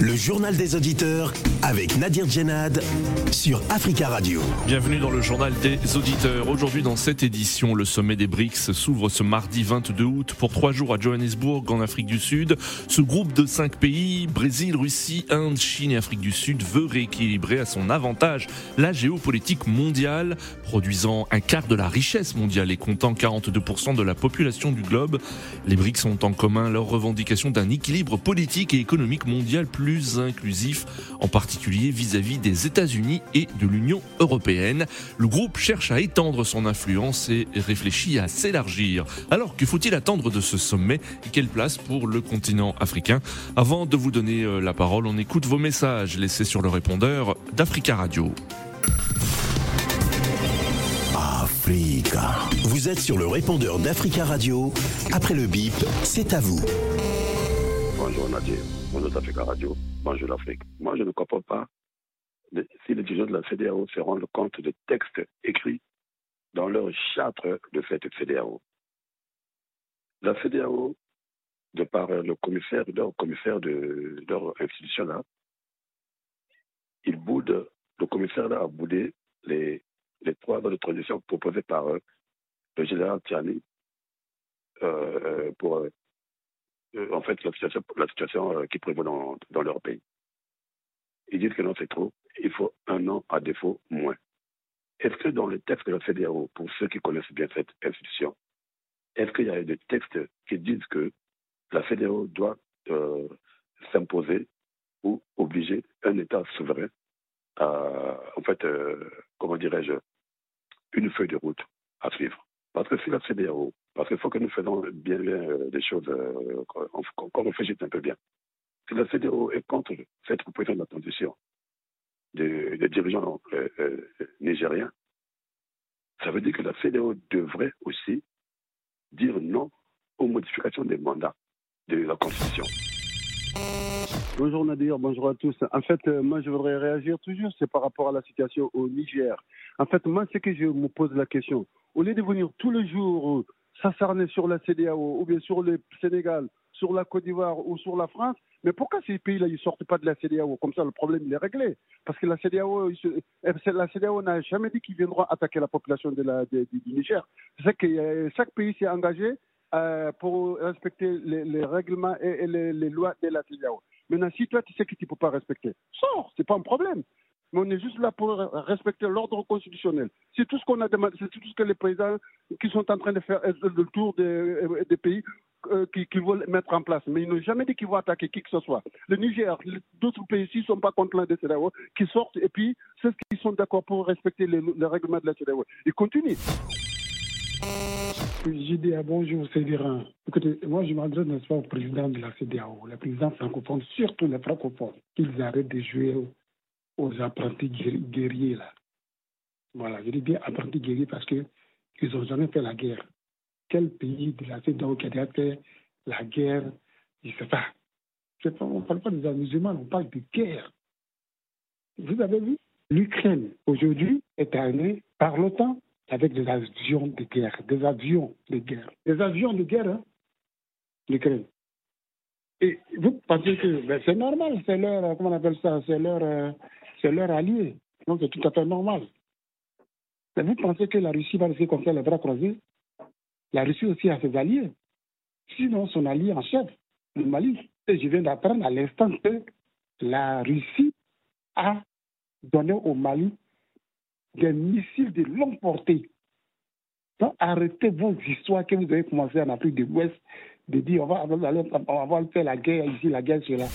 Le journal des auditeurs avec Nadir Djenad sur Africa Radio. Bienvenue dans le journal des auditeurs. Aujourd'hui dans cette édition, le sommet des BRICS s'ouvre ce mardi 22 août pour trois jours à Johannesburg en Afrique du Sud. Ce groupe de cinq pays, Brésil, Russie, Inde, Chine et Afrique du Sud, veut rééquilibrer à son avantage la géopolitique mondiale, produisant un quart de la richesse mondiale et comptant 42% de la population du globe. Les BRICS ont en commun leur revendication d'un équilibre politique et économique mondial plus inclusif, en particulier vis-à-vis des États-Unis et de l'Union européenne. Le groupe cherche à étendre son influence et réfléchit à s'élargir. Alors que faut-il attendre de ce sommet et quelle place pour le continent africain? Avant de vous donner euh, la parole, on écoute vos messages laissés sur le répondeur d'Africa Radio. Africa. Vous êtes sur le répondeur d'Africa Radio. Après le bip, c'est à vous. Bonjour Nadir. Bonjour Radio, l'Afrique. Moi, je ne comprends pas si les dirigeants de la CDAO se rendent compte des textes écrits dans leur charte de cette CDAO. La CDAO, de par le commissaire, leur de leur institution là, le commissaire là a boudé les, les trois de transition proposées par le général Tiani euh, pour euh, en fait la situation, la situation euh, qui prévaut dans, leur pays. Ils disent que non, c'est trop. Il faut un an, à défaut, moins. Est-ce que dans les textes CDAO, pour ceux qui connaissent bien cette institution, est-ce qu'il y a des textes qui disent que la CDAO doit euh, s'imposer ou obliger un État souverain à, en fait, comment dirais-je, une feuille de route à suivre? Parce que si la CDAO parce qu'il faut que nous faisons bien, bien euh, des choses, euh, qu'on réfléchisse un peu bien. Si la CDO est contre cette proposition de la transition des, dirigeants euh, nigériens, ça veut dire que la CDO devrait aussi dire non aux modifications des mandats de la Constitution. Bonjour Nadir, bonjour à tous. En fait, moi je voudrais réagir toujours, c'est par rapport à la situation au Niger. En fait, moi, c'est que je me pose la question. Au lieu de venir tous les jours s'acharner sur la CDAO ou bien sur le Sénégal, sur la Côte d'Ivoire ou sur la France, mais pourquoi ces pays-là ne sortent pas de la CDAO Comme ça, le problème il est réglé. Parce que la CDAO, eh, la CDAO n'a jamais dit qu'ils viendront attaquer la population de la, du Niger. C'est que euh, chaque pays s'est engagé euh, pour respecter les, règlements et, les, les, lois de la CDAO. Maintenant, si toi tu sais que tu ne peux pas respecter, sors, c'est pas un problème mais on est juste là pour respecter l'ordre constitutionnel. C'est tout ce qu'on a demandé, c'est tout ce que les présidents qui sont en train de faire le tour des, des pays euh, qui, veulent mettre en place. Mais ils n'ont jamais dit qu'ils vont attaquer qui que ce soit. Le Niger, d'autres pays ici ne sont pas contre la CEDEAO, qui sortent et puis ceux qui sont d'accord pour respecter les, règlements de la CEDEAO. Ils continuent. JDA, bonjour, c'est Virin. Écoutez, moi je m'adresse, n'est-ce au président de la CEDEAO, le président francophone, surtout les francophones, qu'ils arrêtent de jouer aux apprentis guerriers là. Voilà, je dis bien apprentis guerriers parce qu'ils n'ont jamais fait la guerre. Quel pays de la CEDAW qui a fait la guerre? Je ne sais pas. On ne parle pas des musulmans, on parle de guerre. Vous avez vu? L'Ukraine, aujourd'hui, est armée par l'OTAN avec des avions de guerre. Des avions de guerre. Des avions de guerre, hein l'Ukraine. Et vous pensez que ben, c'est normal, c'est leur, comment on appelle ça, c'est leur, euh, c'est allié. Donc c'est tout à fait normal. Mais vous pensez que la Russie va rester comme ça les bras croisés? La Russie aussi a ses alliés. Sinon, son allié en chef, le Mali. Et je viens d'apprendre à l'instant que la Russie a donné au Mali des missiles de longue portée. Donc arrêtez vos histoires que vous avez commencé en Afrique de l'Ouest de dire on va, on va faire la guerre ici, la guerre là.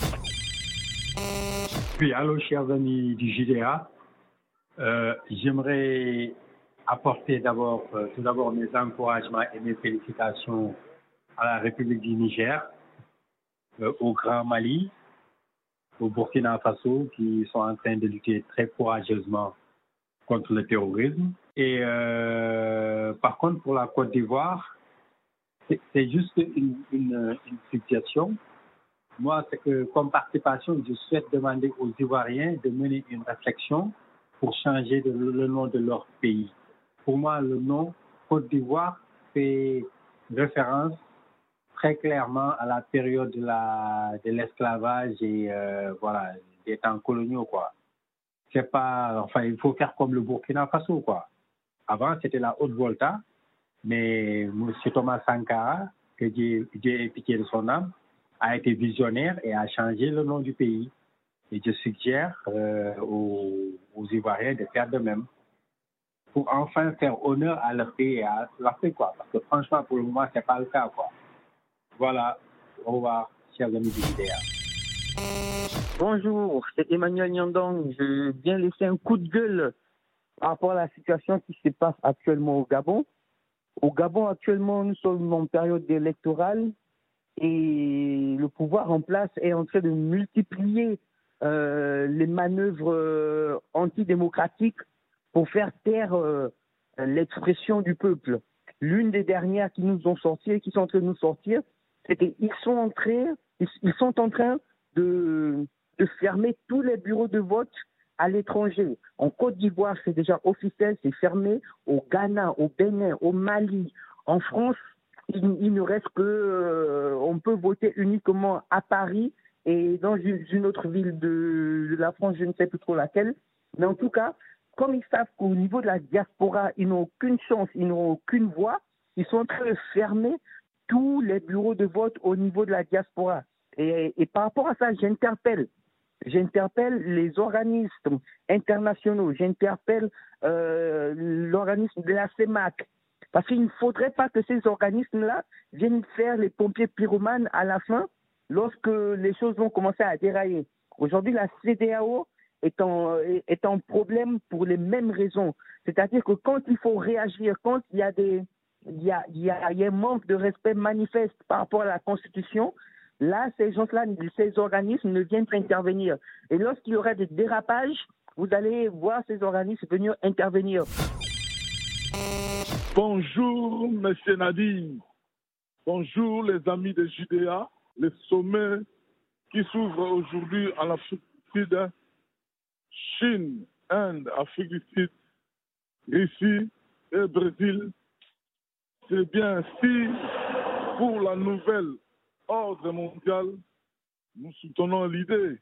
Oui, allô, chers amis du JDA. Euh, j'aimerais apporter d'abord, euh, tout d'abord mes encouragements et mes félicitations à la République du Niger, euh, au Grand Mali, au Burkina Faso, qui sont en train de lutter très courageusement contre le terrorisme. Et par contre, pour la Côte d'Ivoire, c'est juste une, une, situation moi, c'est que comme participation, je souhaite demander aux Ivoiriens de mener une réflexion pour changer le nom de leur pays. Pour moi, le nom Côte d'Ivoire fait référence très clairement à la période de l'esclavage et euh, voilà des temps coloniaux quoi. C'est pas enfin il faut faire comme le Burkina Faso quoi. Avant c'était la Haute-Volta, mais M. Thomas Sankara que Dieu, Dieu ait pitié de son âme a été visionnaire et a changé le nom du pays. Et je suggère euh, aux, Ivoiriens de faire de même pour enfin faire honneur à leur pays et à l'Afrique, quoi. Parce que franchement, pour le moment, c'est pas le cas, quoi. Voilà. Au revoir, chers amis du. Bonjour, c'est Emmanuel Nyandong. Je viens laisser un coup de gueule par rapport à la situation qui se passe actuellement au Gabon. Au Gabon, actuellement, nous sommes en période électorale et le pouvoir en place est en train de multiplier euh, les manœuvres euh, antidémocratiques pour faire taire euh, l'expression du peuple. L'une des dernières qui nous ont sorti et qui sont en train de nous sortir, c'est qu'ils sont en train, ils sont en train de fermer tous les bureaux de vote à l'étranger. En Côte d'Ivoire, c'est déjà officiel, c'est fermé. Au Ghana, au Bénin, au Mali, en France, il, ne reste que, euh, on peut voter uniquement à Paris et dans une, autre ville de, la France, je ne sais plus trop laquelle. Mais en tout cas, comme ils savent qu'au niveau de la diaspora, ils n'ont aucune chance, ils n'ont aucune voix, ils sont en train de fermer tous les bureaux de vote au niveau de la diaspora. Et par rapport à ça, j'interpelle, j'interpelle les organismes internationaux, j'interpelle euh, l'organisme de la CEMAC, parce qu'il ne faudrait pas que ces organismes-là viennent faire les pompiers pyromanes à la fin lorsque les choses vont commencer à dérailler. Aujourd'hui, la CDAO est en, problème pour les mêmes raisons. C'est-à-dire que quand il faut réagir, quand il y a, il y a un manque de respect manifeste par rapport à la Constitution, là, ces gens-là, ces organismes ne viennent pas intervenir. Et lorsqu'il y aura des dérapages, vous allez voir ces organismes venir intervenir. Bonjour, Monsieur Nadine. Bonjour, les amis de Judéa. Le sommet qui s'ouvre aujourd'hui en Afrique du Sud, Chine, Inde, Afrique du Sud, Russie et Brésil. C'est bien si pour la nouvelle ordre mondial, nous soutenons l'idée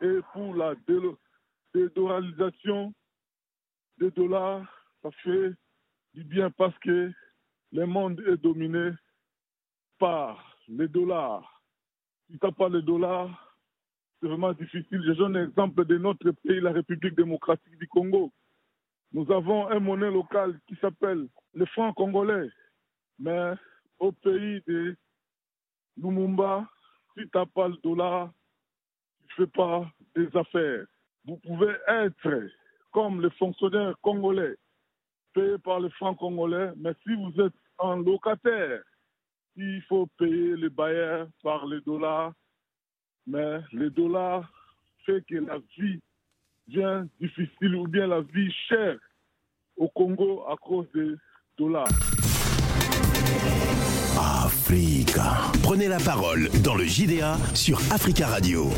et pour la dédollalisation des dollars, ça fait du bien parce que le monde est dominé par les dollars. Si tu n'as pas les dollars, c'est vraiment difficile. Je donne un exemple de notre pays, la République démocratique du Congo. Nous avons un monnaie locale qui s'appelle le franc congolais. Mais au pays de Lumumba, si tu n'as pas le dollar, tu ne fais pas des affaires. Vous pouvez être comme les fonctionnaires congolais, payés par le franc congolais, mais si vous êtes un locataire, il faut payer les bailleurs par les dollars, mais le dollar fait que la vie devient difficile ou bien la vie chère au Congo à cause des dollars. Prenez la parole dans le JDA sur Africa Radio.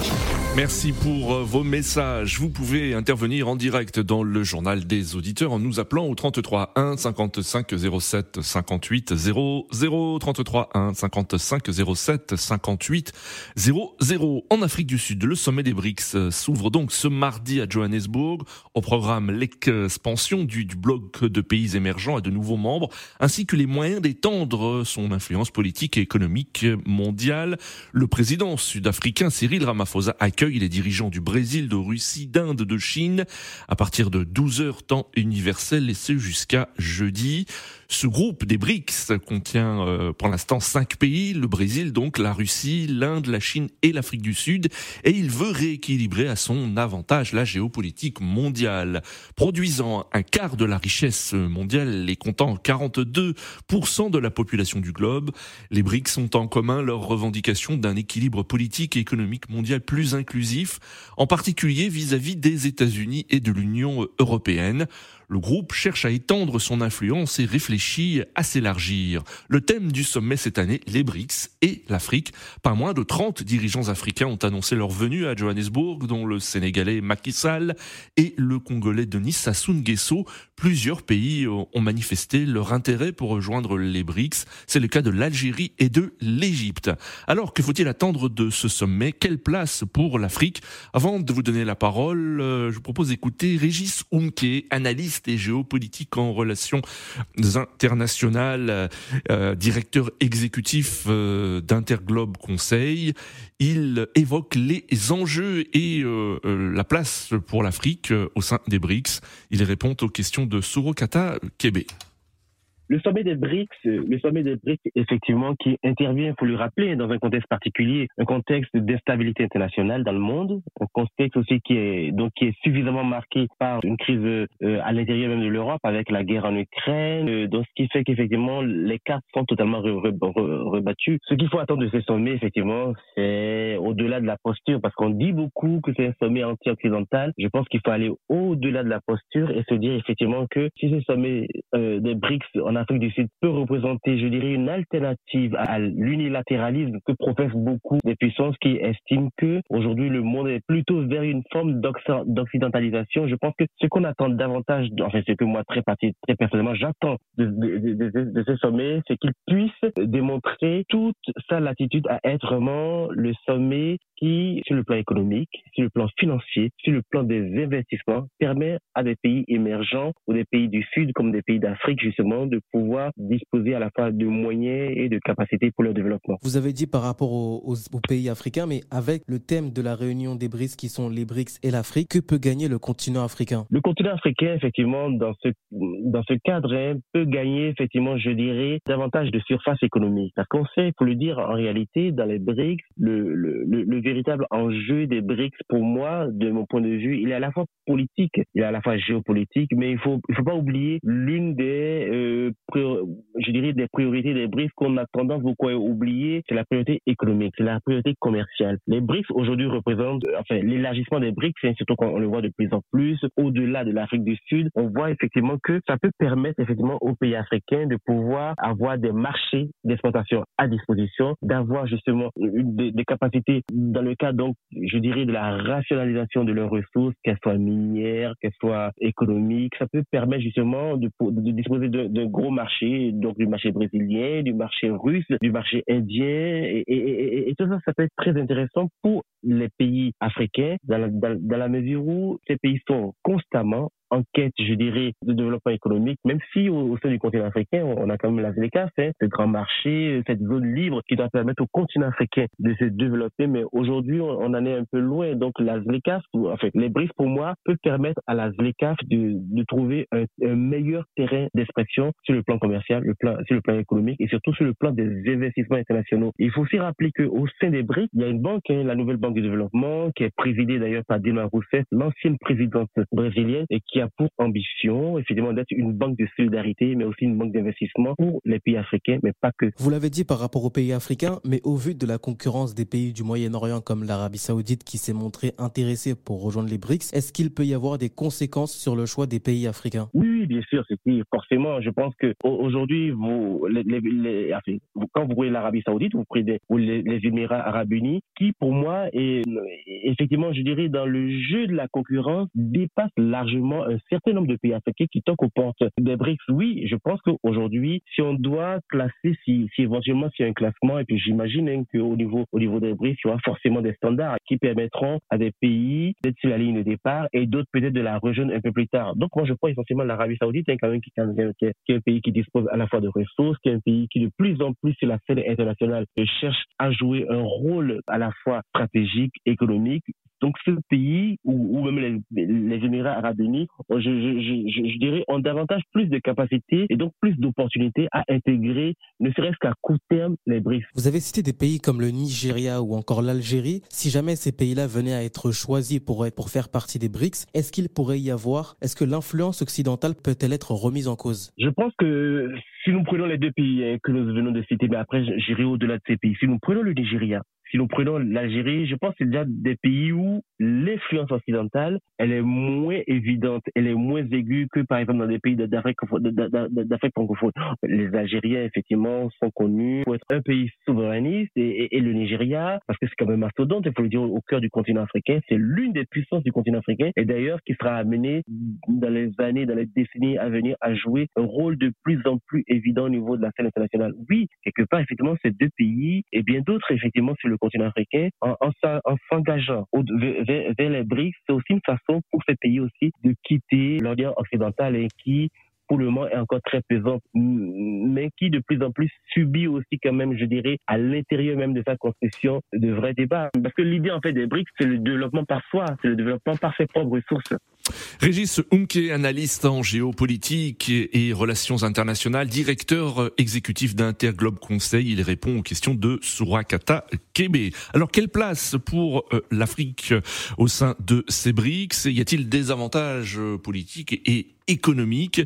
Merci pour euh, vos messages. Vous pouvez intervenir en direct dans le journal des auditeurs en nous appelant au 33 1 55 07 58 00 33 1 55 07 58 00. En Afrique du Sud, le sommet des BRICS euh, s'ouvre donc ce mardi à Johannesburg. Au programme l'expansion du, du bloc de pays émergents et de nouveaux membres, ainsi que les moyens d'étendre son influence politique et économique mondiale. Le président sud-africain Cyril Ramaphosa accueille les dirigeants du Brésil, de Russie, d'Inde, de Chine à partir de 12 heures temps universel et ce jusqu'à jeudi. Ce groupe des BRICS contient euh, pour l'instant cinq pays, le Brésil donc, la Russie, l'Inde, la Chine et l'Afrique du Sud, et il veut rééquilibrer à son avantage la géopolitique mondiale, produisant un quart de la richesse mondiale et comptant 42% de la population du globe. Les BRICS ont en commun leur revendication d'un équilibre politique et économique mondial plus inclusif, en particulier vis-à-vis des États-Unis et de l'Union européenne. Le groupe cherche à étendre son influence et réfléchit à s'élargir. Le thème du sommet cette année, les BRICS et l'Afrique. Pas moins de 30 dirigeants africains ont annoncé leur venue à Johannesburg, dont le Sénégalais Macky Sall et le Congolais Denis Sassou Nguesso. Plusieurs pays ont manifesté leur intérêt pour rejoindre les BRICS. C'est le cas de l'Algérie et de l'Égypte. Alors, que faut-il attendre de ce sommet? Quelle place pour l'Afrique? Avant de vous donner la parole, euh, je vous propose d'écouter Régis Oumke, analyste et géopolitique en relations internationales, euh, directeur exécutif euh, d'Interglobe Conseil. Il évoque les enjeux et la place pour l'Afrique au sein des BRICS. Il répond aux questions de Surokata Kebe. Le sommet des BRICS, le sommet des BRICS, effectivement, qui intervient, faut le rappeler, dans un contexte particulier, un contexte d'instabilité internationale dans le monde, un contexte aussi qui est donc qui est suffisamment marqué par une crise euh, à l'intérieur même de l'Europe avec la guerre en Ukraine, euh, donc ce qui fait qu'effectivement les cartes sont totalement rebattues. Ce qu'il faut attendre de ces sommets, effectivement, c'est au-delà de la posture, parce qu'on dit beaucoup que c'est un sommet anti-occidental. Je pense qu'il faut aller au-delà de la posture et se dire effectivement que si ce sommet euh, des BRICS en Afrique du Sud peut représenter, je dirais, une alternative à l'unilatéralisme que professent beaucoup des puissances qui estiment que aujourd'hui le monde est plutôt vers une forme d'occidentalisation. Je pense que ce qu'on attend davantage, enfin ce que moi très, très personnellement j'attends de, de, ce sommet, c'est qu'il puisse démontrer toute sa latitude à être vraiment le sommet qui, sur le plan économique, sur le plan financier, sur le plan des investissements, permet à des pays émergents ou des pays du Sud comme des pays d'Afrique justement de pouvoir disposer à la fois de moyens et de capacités pour leur développement. Vous avez dit par rapport aux, pays africains, mais avec le thème de la réunion des BRICS qui sont les BRICS et l'Afrique, que peut gagner le continent africain? Le continent africain, effectivement, dans ce, dans ce cadre, hein, peut gagner, effectivement, je dirais, davantage de surface économique. Parce qu'on sait, il faut le dire, en réalité, dans les BRICS, le, le, le, véritable enjeu des BRICS, pour moi, de mon point de vue, il est à la fois politique, il est à la fois géopolitique, mais il faut, il faut pas oublier l'une des euh, je dirais, des priorités des BRICS qu'on a tendance beaucoup à oublier, c'est la priorité économique, c'est la priorité commerciale. Les BRICS aujourd'hui représentent, enfin, l'élargissement des BRICS, hein, surtout quand on le voit de plus en plus, au-delà de l'Afrique du Sud, on voit effectivement que ça peut permettre effectivement aux pays africains de pouvoir avoir des marchés d'exportation à disposition, d'avoir justement des, des, capacités dans le cas donc, je dirais, de la rationalisation de leurs ressources, qu'elles soient minières, qu'elles soient économiques. Ça peut permettre justement de, disposer de gros marché, donc du marché brésilien, du marché russe, du marché indien, et, tout ça, ça peut être très intéressant pour les pays africains dans dans la mesure où ces pays sont constamment en quête, je dirais, de développement économique, même si au, sein du continent africain, on a quand même la ZLECAF, hein, ce grand marché, cette zone libre qui doit permettre au continent africain de se développer, mais aujourd'hui, on, en est un peu loin. Donc la ZLECAF, en les briefs pour moi peuvent permettre à la ZLECAF de, de trouver un, meilleur terrain d'expression sur le plan commercial, le plan, sur le plan économique et surtout sur le plan des investissements internationaux. Il faut aussi rappeler qu'au sein des BRICS, il y a une banque, hein, la nouvelle banque de développement, qui est présidée d'ailleurs par Dilma Rousseff, l'ancienne présidente brésilienne, et qui a pour ambition, effectivement, d'être une banque de solidarité, mais aussi une banque d'investissement pour les pays africains, mais pas que. Vous l'avez dit par rapport aux pays africains, mais au vu de la concurrence des pays du Moyen-Orient comme l'Arabie Saoudite qui s'est montrée intéressée pour rejoindre les BRICS, est-ce qu'il peut y avoir des conséquences sur le choix des pays africains? Oui, bien sûr, c'est forcément. Je pense que aujourd'hui, vous, quand vous voyez l'Arabie Saoudite, vous prenez ou les, Émirats Arabes Unis, qui pour moi est effectivement, je dirais, dans le jeu de la concurrence, dépasse largement un certain nombre de pays africains qui toquent aux portes des BRICS. Oui, je pense qu'aujourd'hui, si on doit classer, si, éventuellement s'il y a un classement, et puis j'imagine hein, qu'au niveau, au niveau des BRICS, il y aura forcément des standards qui permettront à des pays d'être sur la ligne de départ et d'autres peut-être de la rejoindre un peu plus tard. Donc moi, je crois essentiellement l'Arabie Saoudite, qui, est un pays qui dispose à la fois de ressources, qui est un pays qui de plus en plus sur la scène internationale cherche à jouer un rôle à la fois stratégique, économique, donc ce pays, ou, ou même les, les, Émirats arabes unis, je, je, je, je, dirais, ont davantage plus de capacités et donc plus d'opportunités à intégrer, ne serait-ce qu'à court terme, les BRICS. Vous avez cité des pays comme le Nigeria ou encore l'Algérie. Si jamais ces pays-là venaient à être choisis pour, être, pour faire partie des BRICS, est-ce qu'il pourrait y avoir, est-ce que l'influence occidentale peut-elle être remise en cause? Je pense que si nous prenons les deux pays hein, que nous venons de citer, mais après j'irai au-delà de ces pays, si nous prenons le Nigeria, si nous prenons l'Algérie, je pense que c'est déjà des pays où l'influence occidentale, elle est moins évidente, elle est moins aiguë que par exemple dans des pays d'Afrique francophone. Les Algériens, effectivement, sont connus pour être un pays souverainiste et, le Nigeria, parce que c'est quand même mastodonte, il faut le dire, au cœur du continent africain, c'est l'une des puissances du continent africain et d'ailleurs qui sera amené dans les années, dans les décennies à venir à jouer un rôle de plus en plus évident au niveau de la scène internationale. Oui, quelque part, effectivement, ces deux pays et bien d'autres, effectivement, sur le continent africain, en, en, s'engageant vers, les BRICS, c'est aussi une façon pour ces pays aussi de quitter l'Orient occidental et qui pour le moment est encore très pesante, mais qui de plus en plus subit aussi quand même, je dirais, à l'intérieur même de sa constitution, de vrais débats. Parce que l'idée en fait des BRICS, c'est le développement par soi, c'est le développement par ses propres ressources. Régis Unke, analyste en géopolitique et relations internationales, directeur exécutif d'Interglobe Conseil, il répond aux questions de Surakata Kebe. Alors, quelle place pour euh, l'Afrique au sein de ces BRICS? Y a-t-il des avantages euh, politiques et économiques?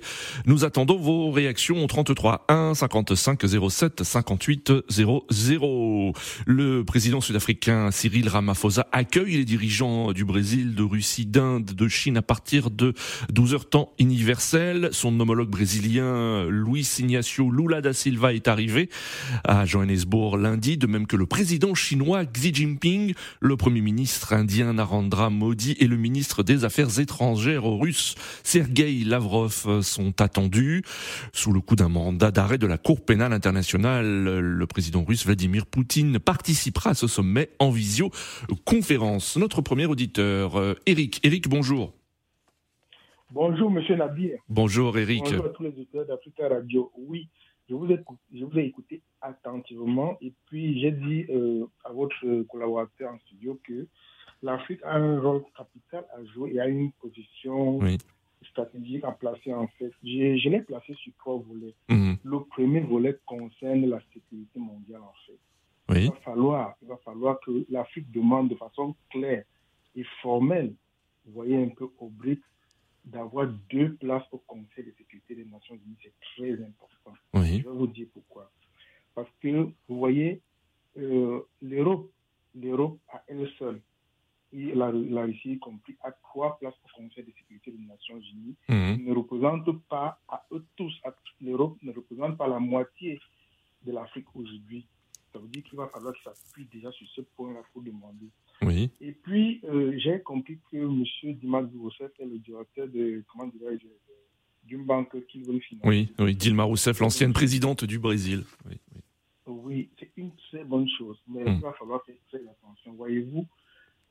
Nous attendons vos réactions au 33 1 55 07 58 00. Le président sud-africain Cyril Ramaphosa accueille les dirigeants du Brésil, de Russie, d'Inde, de Chine à partir de 12h temps universel. Son homologue brésilien Luis Ignacio Lula da Silva est arrivé à Johannesburg lundi, de même que le président chinois Xi Jinping, le premier ministre indien Narendra Modi et le ministre des Affaires étrangères russe Sergei Lavrov sont attendus. Sous le coup d'un mandat d'arrêt de la Cour pénale internationale, le président russe Vladimir Poutine participera à ce sommet en visioconférence. Notre premier auditeur, euh, Eric. Eric, bonjour. Bonjour, monsieur Nabir. Bonjour, Eric. Bonjour à tous les auditeurs d'Africa Radio. Oui, je vous, ai, je vous ai écouté attentivement et puis j'ai dit euh, à votre collaborateur en studio que l'Afrique a un rôle capital à jouer et a une position stratégique à placer en fait. Je, je l'ai placé sur trois volets. Mhm. Le premier volet concerne la sécurité mondiale en fait. Il, va falloir, il va falloir que l'Afrique demande de façon claire et formelle, vous voyez un peu au BRICS, d'avoir deux places au Conseil de sécurité des Nations Unies. C'est très important. Je vais vous dire pourquoi. Parce que, vous voyez, euh, l'Europe, l'Europe à elle seule, et la, Russie y compris, a trois places au Conseil de sécurité des Nations Unies. Mhm. ne représente pas à eux tous, l'Europe ne représente pas la moitié de l'Afrique aujourd'hui. Ça veut dire qu'il va falloir que ça s'appuie déjà sur ce point-là pour demander. Oui. Et puis, euh, j'ai compris que M. Dimas Rousseff est le directeur de, comment d'une banque qui veut financer. Oui, oui, Dilma Rousseff, l'ancienne présidente du Brésil. Oui, oui. c'est une très bonne chose, mais il hmm. va falloir faire très attention. Voyez-vous,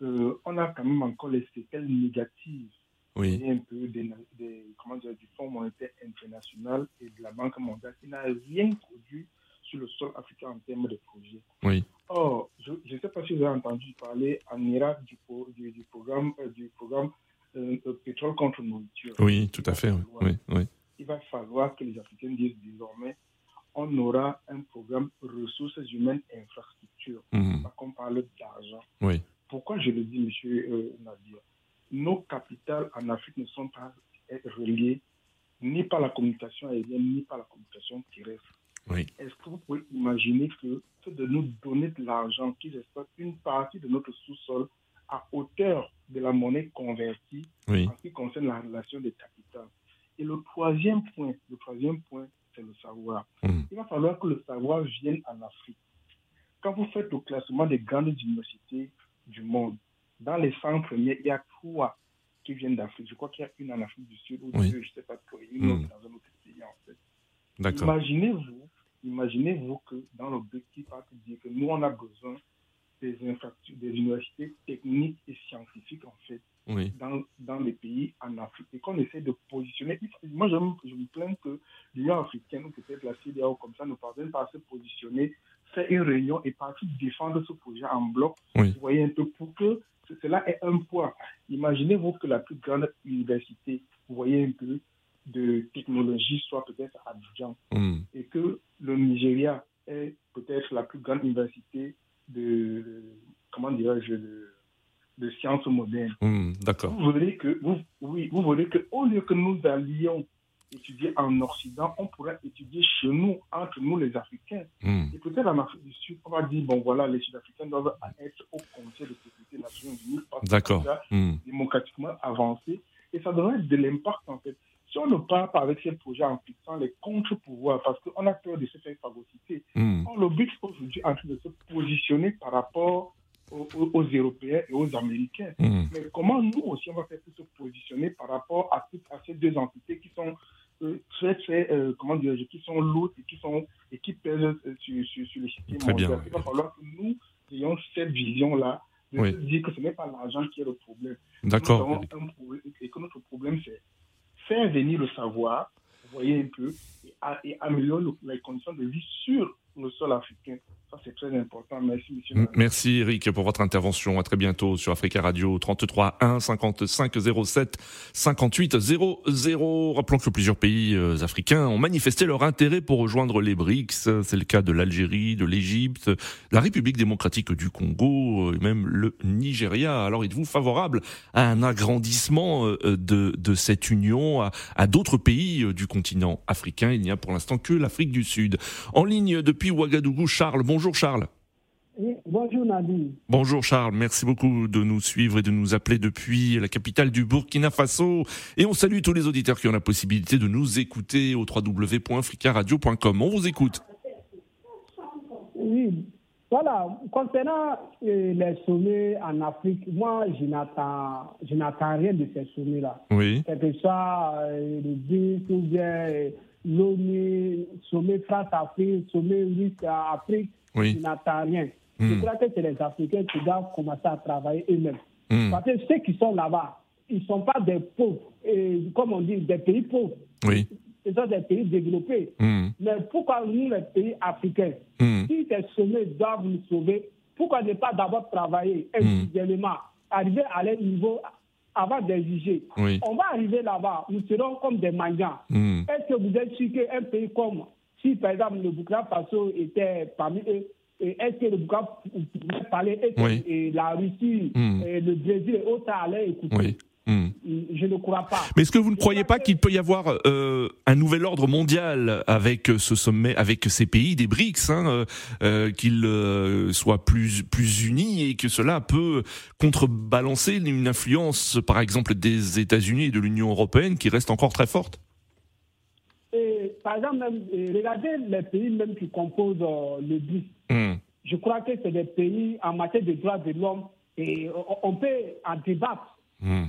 euh, on a quand même encore les séquelles négatives oui. un peu des, comment dire, du Fonds monétaire international et de la Banque mondiale qui n'a rien produit sur le sol africain en termes de projets. Oui. Or, je ne sais pas si vous avez entendu parler en Irak du, du, programme, du programme euh, euh, pétrole contre nourriture. Oui, tout à fait. Oui, oui. Il va falloir que les Africains disent désormais on aura un programme ressources humaines et infrastructures. Mmh. On parle d'argent. Oui. Pourquoi je le dis, monsieur euh, Nadir? Nos capitales en Afrique ne sont pas reliées ni par la communication aérienne, ni par la communication terrestre. Est-ce que vous pouvez imaginer que, de nous donner de l'argent, qu'ils exploitent une partie de notre sous-sol à hauteur de la monnaie convertie en ce qui concerne la relation des capitales? Et le troisième point, le troisième point, c'est le savoir. Hmm. Il va falloir que le savoir vienne en Afrique. Quand vous faites le classement des grandes universités du monde, dans les 100 premiers, il y a trois qui viennent d'Afrique. Je crois qu'il y a une en Afrique du Sud ou deux, je ne sais pas, une autre hmm. dans un autre pays en fait. Imaginez-vous Imaginez-vous que dans l'objectif dire que nous, on a besoin des infrastructures, des universités techniques et scientifiques, en fait, dans, dans les pays en Afrique, et qu'on essaie de positionner. Moi, je me, je me plains que l'Union africaine, ou peut-être la CDAO, comme ça, ne parviennent pas à se positionner, faire une réunion et partir défendre ce projet en bloc. Vous voyez un peu, pour que cela ait un poids. Imaginez-vous que la plus grande université, vous voyez un peu, de technologie soit peut-être à Abidjan hmm. et que le Nigeria est peut-être la plus grande université de, comment dirais-je, de, sciences modernes. Hmm, d'accord. Vous voulez que, vous, oui, vous voulez que, au lieu que nous allions étudier en Occident, on pourrait étudier chez nous, entre nous les Africains. Hmm. Et peut-être en Afrique du Sud, on va dire, bon voilà, les Sud-Africains doivent être au Conseil de sécurité des Nations Unies parce D'accord. qu'ils sont déjà démocratiquement avancés. Et ça donnerait de l'impact, en fait. Si on ne part pas avec ces projets en fixant les contre-pouvoirs, parce qu'on a peur de se faire phagocyter, Hmm. Or, le BRICS aujourd'hui est en train de se positionner par rapport aux, Européens et aux Américains. Hmm. Mais comment nous aussi on va faire pour se positionner par rapport à, à ces deux entités qui sont euh, très, très, euh, comment dire, qui sont lourdes et qui, sont, et qui pèsent euh, sur, sur, sur les mondiaux. Il va falloir que nous ayons cette vision-là de Oui. se dire que ce n'est pas l'argent qui est le problème. D'accord. Et que notre problème, c'est faire venir le savoir, vous voyez un peu, et, a- et améliorer le- les conditions de vie sur le sol africain. Ça, c'est très important. Merci, monsieur. Merci Eric pour votre intervention. À très bientôt sur Africa Radio 33 1 55 07 58 00. Rappelons que plusieurs pays euh, africains ont manifesté leur intérêt pour rejoindre les BRICS. C'est le cas de l'Algérie, de l'Égypte, la République démocratique du Congo euh, et même le Nigeria. Alors êtes-vous favorable à un agrandissement euh, de, de cette union à, à d'autres pays du continent africain? Il n'y a pour l'instant que l'Afrique du Sud. En ligne depuis Ouagadougou, Charles. Bonjour Charles. Oui, bonjour Nadine. Bonjour Charles, merci beaucoup de nous suivre et de nous appeler depuis la capitale du Burkina Faso. Et on salue tous les auditeurs qui ont la possibilité de nous écouter au www.fricaradio.com. On vous écoute. Oui, voilà, concernant euh, les sommets en Afrique, moi je n'attends, rien de ces sommets-là. Oui. Que ce soit euh, le BRICS ou bien euh, l'ONU, sommet France-Afrique, sommet Russe-Afrique, Oui. je n'attends rien. Je Hmm. crois que c'est les Africains qui doivent commencer à travailler eux-mêmes. Hmm. Parce que ceux qui sont là-bas, ils ne sont pas des pauvres, et, comme on dit, des pays pauvres. Oui. Ce sont des pays développés. Hmm. Mais pourquoi nous, les pays africains, si ces sommets doivent nous sauver, pourquoi ne pas d'abord travailler individuellement, arriver à leur niveau avant d'exiger Oui. On va arriver là-bas, nous serons comme des mendiants. Hmm. Est-ce que vous êtes sûr qu'un pays comme, si par exemple le Burkina Faso était parmi eux, est-ce que le Burkina pouvait parler, est-ce Oui. la Russie, Hmm. et le Brésil et autres allaient écouter? Oui. Je ne crois pas. Mais est-ce que vous ne croyez pas qu'il peut y avoir euh, un nouvel ordre mondial avec ce sommet, avec ces pays des BRICS, hein, euh, euh, qu'ils euh, soient plus plus unis et que cela peut contrebalancer une influence, par exemple, des États-Unis et de l'Union européenne qui reste encore très forte? Et, par exemple, euh, regardez les pays même qui composent euh, le BRICS. Hmm. Je crois que c'est des pays en matière de droits de l'homme et on, on peut en débattre. Hmm.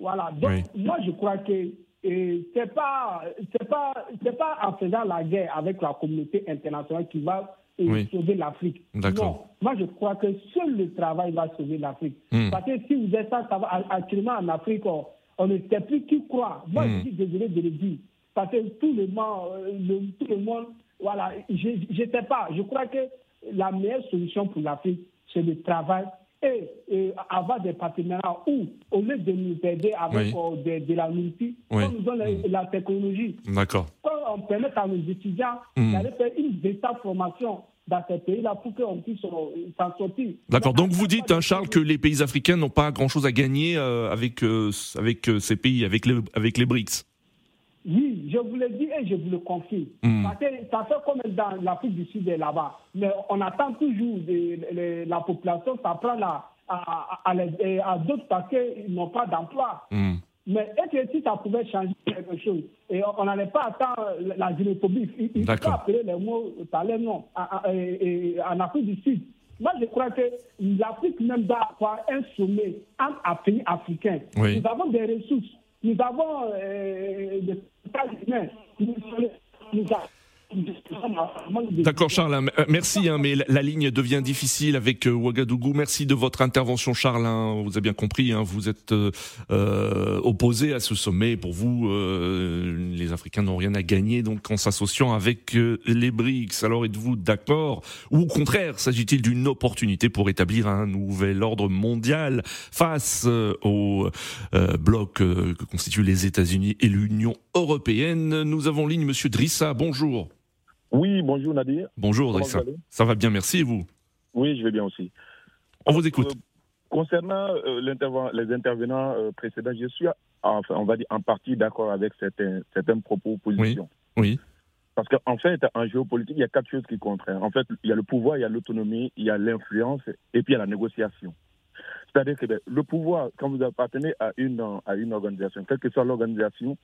Voilà. Donc, Oui. moi, je crois que euh, pas, c'est pas, c'est pas en faisant la guerre avec la communauté internationale qui va euh, Oui. sauver l'Afrique. D'accord. Non. Moi, je crois que seul le travail va sauver l'Afrique. Hmm. Parce que si vous êtes ça, ça va- actuellement en Afrique, on, on ne sait plus qui croire. Moi, Hmm. je suis désolé de le dire. Parce que tout le monde, euh, le- tout le monde, voilà, je ne sais pas. Je crois que la meilleure solution pour l'Afrique, c'est le travail et, et avoir des partenariats où, au lieu de nous aider avec Oui. euh, de, de la nourriture, Oui. on nous donne la, la technologie. D'accord. Quand on permet à nos étudiants Hmm. d'aller faire une véritable formation dans ces pays-là pour qu'on puisse euh, s'en sortir. D'accord. Donc vous dites, hein, Charles, que les pays africains n'ont pas grand-chose à gagner euh, avec euh, avec ces pays, avec les avec les BRICS. Oui, je vous le dis et je vous le confie. Parce que ça fait comme dans l'Afrique du Sud et là-bas. Mais on attend toujours de, de- la population s'apprendre à, à, à, à les- à d'autres parce qu'ils n'ont pas d'emploi. Hmm. Mais est-ce que si ça pouvait changer quelque chose et on n'allait pas attendre la xénophobie, il, faut appeler les mots et- et en Afrique du Sud. Moi, je crois que l'Afrique même doit avoir un sommet entre pays africains. Oui. Nous avons des ressources, nous avons euh, des capital humain, nous, nous avons D'accord, Charles. hein, euh, Merci, hein, mais la, ligne devient difficile avec euh, Ouagadougou. Merci de votre intervention, Charles. hein. Vous a bien compris. hein, vous êtes euh, euh, opposé à ce sommet. Pour vous, euh, les Africains n'ont rien à gagner donc en s'associant avec les BRICS. Alors, êtes-vous d'accord? Ou au contraire, s'agit-il d'une opportunité pour établir un nouvel ordre mondial face au bloc que constituent les États-Unis et l'Union européenne? Nous avons ligne Monsieur Drissa. Bonjour. Oui, bonjour Nadir. Bonjour Drissa. Ça va bien, merci et vous? Oui, je vais bien aussi. On vous écoute. Concernant euh, les intervenants euh, précédents, je suis enfin, on va dire en partie d'accord avec certains, certains propos positions. Oui. Parce qu'en fait, en géopolitique, il y a quatre choses qui contraignent. En fait, il y a le pouvoir, il y a l'autonomie, il y a l'influence et puis il y a la négociation. C'est-à-dire que ben, le pouvoir, quand vous appartenez à une, à une organisation, quelle que soit l'organisation,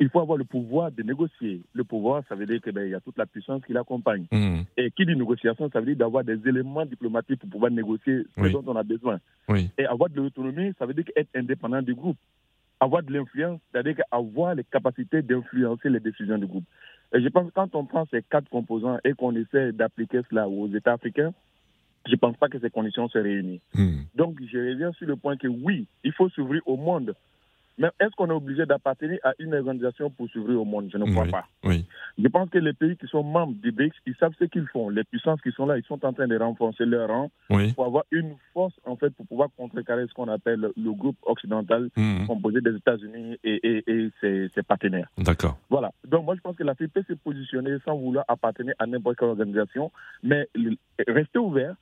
il faut avoir le pouvoir de négocier. Le pouvoir, ça veut dire qu'il ben, y a toute la puissance qui l'accompagne. Mmh. Et qui dit négociation, ça veut dire d'avoir des éléments diplomatiques pour pouvoir négocier ce Oui. dont on a besoin. Oui. Et avoir de l'autonomie, ça veut dire être indépendant du groupe. Avoir de l'influence, c'est-à-dire avoir les capacités d'influencer les décisions du groupe. Et je pense que quand on prend ces quatre composants et qu'on essaie d'appliquer cela aux États africains, je ne pense pas que ces conditions se réunissent. Mmh. Donc, je reviens sur le point que oui, il faut s'ouvrir au monde. Mais est-ce qu'on est obligé d'appartenir à une organisation pour s'ouvrir au monde? Je ne crois Oui. pas. Oui. Je pense que les pays qui sont membres du BRICS, ils savent ce qu'ils font. Les puissances qui sont là, ils sont en train de renforcer leur rang Oui. pour avoir une force, en fait, pour pouvoir contrecarrer ce qu'on appelle le groupe occidental Mhm. composé des États-Unis et, et- et ses, ses partenaires. D'accord. Voilà. Donc, moi, je pense que l'Afrique peut se positionner sans vouloir appartenir à n'importe quelle organisation, mais rester ouvert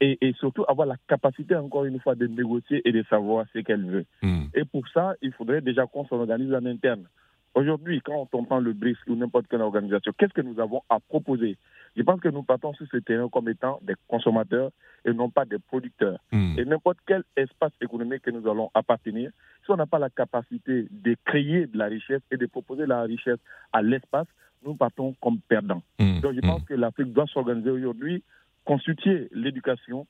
et, et surtout avoir la capacité, encore une fois, de négocier et de savoir ce qu'elle veut. Mhm. Et pour ça, il faudrait déjà qu'on s'organise en interne. Aujourd'hui, quand on prend le BRICS ou n'importe quelle organisation, qu'est-ce que nous avons à proposer? Je pense que nous partons sur ce terrain comme étant des consommateurs et non pas des producteurs. Mhm. Et n'importe quel espace économique que nous allons appartenir, si on n'a pas la capacité de créer de la richesse et de proposer la richesse à l'espace, nous partons comme perdants. Mhm. Donc je pense que l'Afrique doit s'organiser aujourd'hui, constituer l'éducation,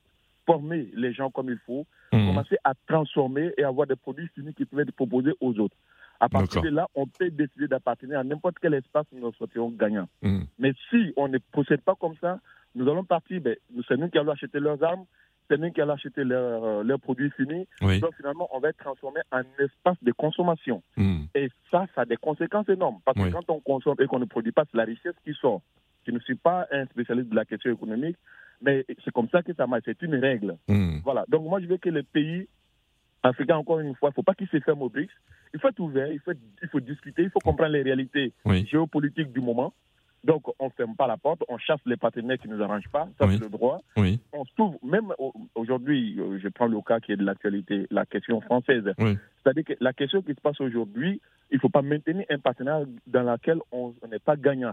former les gens comme il faut, Mhm. commencer à transformer et avoir des produits finis qui peuvent être proposés aux autres. À partir de là, on peut décider d'appartenir à n'importe quel espace où nous sortirons gagnants. Mhm. Mais si on ne procède pas comme ça, nous allons partir, ben, c'est nous qui allons acheter leurs armes, c'est nous qui allons acheter leurs, euh, leurs produits finis. Oui. Donc finalement, on va être transformé en espace de consommation. Mhm. Et ça, ça a des conséquences énormes. Parce que quand on consomme et qu'on ne produit pas, c'est la richesse qui sort. Je ne suis pas un spécialiste de la question économique, mais c'est comme ça que ça marche. C'est une règle. Mhm. Voilà. Donc moi, je veux que les pays africains, encore une fois, il ne faut pas qu'ils se ferment au BRICS. Il faut être ouvert, il faut, il faut discuter, il faut comprendre les réalités Oui. géopolitiques du moment. Donc, on ne ferme pas la porte, on chasse les partenaires qui ne nous arrangent pas, ça Oui. c'est le droit. Oui. On s'ouvre, même au- aujourd'hui, euh, je prends le cas qui est de l'actualité, la question française. Oui. C'est-à-dire que la question qui se passe aujourd'hui, il ne faut pas maintenir un partenaire dans lequel on n'est pas gagnant,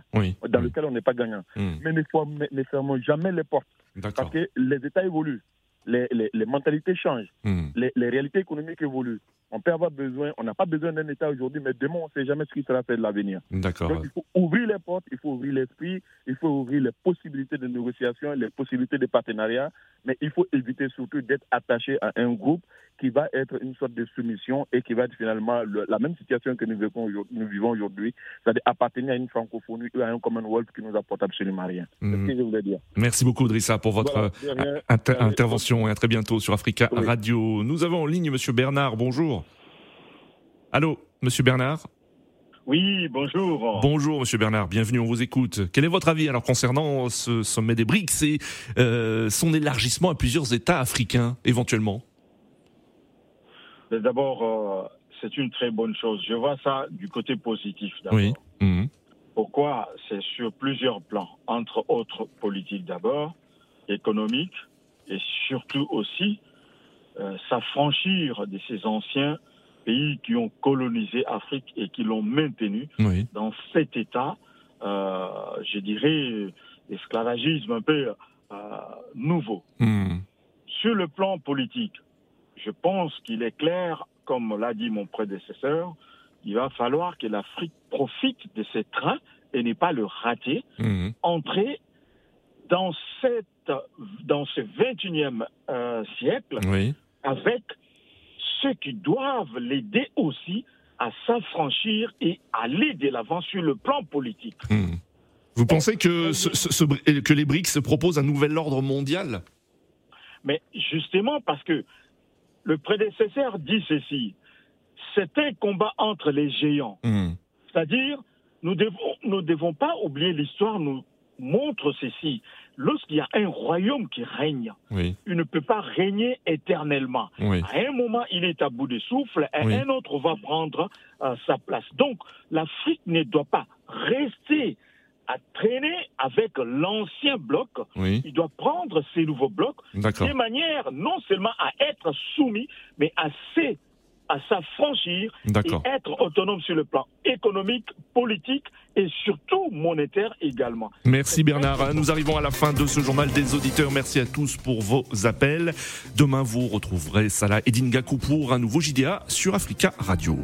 dans lequel on n'est pas gagnant. Mais ne, faut- ne fermons jamais les portes. Parce que les États évoluent, les, les- les mentalités changent, les, les réalités économiques évoluent. On peut avoir besoin, on n'a pas besoin d'un État aujourd'hui, mais demain, on ne sait jamais ce qui sera fait de l'avenir. D'accord. Donc, il faut ouvrir les portes, il faut ouvrir l'esprit, il faut ouvrir les possibilités de négociation, les possibilités de partenariat, mais il faut éviter surtout d'être attaché à un groupe qui va être une sorte de soumission et qui va être finalement le- la même situation que nous vivons, aujourd'hui- nous vivons aujourd'hui, c'est-à-dire appartenir à une francophonie ou à un Commonwealth qui nous apporte absolument rien. C'est ce que je voulais dire. Merci beaucoup, Drissa, pour votre Voilà, euh, inter- intervention et à très bientôt sur Africa Oui. Radio. Nous avons en ligne Monsieur Bernard. Bonjour. Allô, Monsieur Bernard. Oui, bonjour. Bonjour, Monsieur Bernard. Bienvenue. On vous écoute. Quel est votre avis alors concernant ce sommet des BRICS et euh, son élargissement à plusieurs États africains éventuellement? Mais D'abord, euh, c'est une très bonne chose. Je vois ça du côté positif d'abord. Oui. Mhm. Pourquoi? C'est sur plusieurs plans, entre autres politiques d'abord, économiques, et surtout aussi euh, s'affranchir de ces anciens pays qui ont colonisé Afrique et qui l'ont maintenu Oui. dans cet état, euh, je dirais, esclavagisme un peu euh, nouveau. Mhm. Sur le plan politique, je pense qu'il est clair, comme l'a dit mon prédécesseur, il va falloir que l'Afrique profite de ces trains et n'est pas le rater, Mhm. entrer dans, cette, dans ce 21e euh, siècle Oui. avec ceux qui doivent l'aider aussi à s'affranchir et aller de l'avant sur le plan politique. Mhm. Vous pensez que, ce- ce- ce- que les BRICS proposent un nouvel ordre mondial? Mais justement parce que le prédécesseur dit ceci, c'est un combat entre les géants. Mhm. C'est-à-dire, nous devons, nous devons pas oublier l'histoire nous montre ceci. Lorsqu'il y a un royaume qui règne, Oui. il ne peut pas régner éternellement. Oui. À un moment, il est à bout de souffle, et Oui. un autre va prendre euh, sa place. Donc, l'Afrique ne doit pas rester à traîner avec l'ancien bloc. Il doit prendre ces nouveaux blocs de manière non seulement à être soumis, mais à se à s'affranchir et être autonome sur le plan économique, politique et surtout monétaire également. Merci Bernard. Nous arrivons à la fin de ce journal des auditeurs. Merci à tous pour vos appels. Demain, vous retrouverez Salah Edingaku pour un nouveau JDA sur Africa Radio.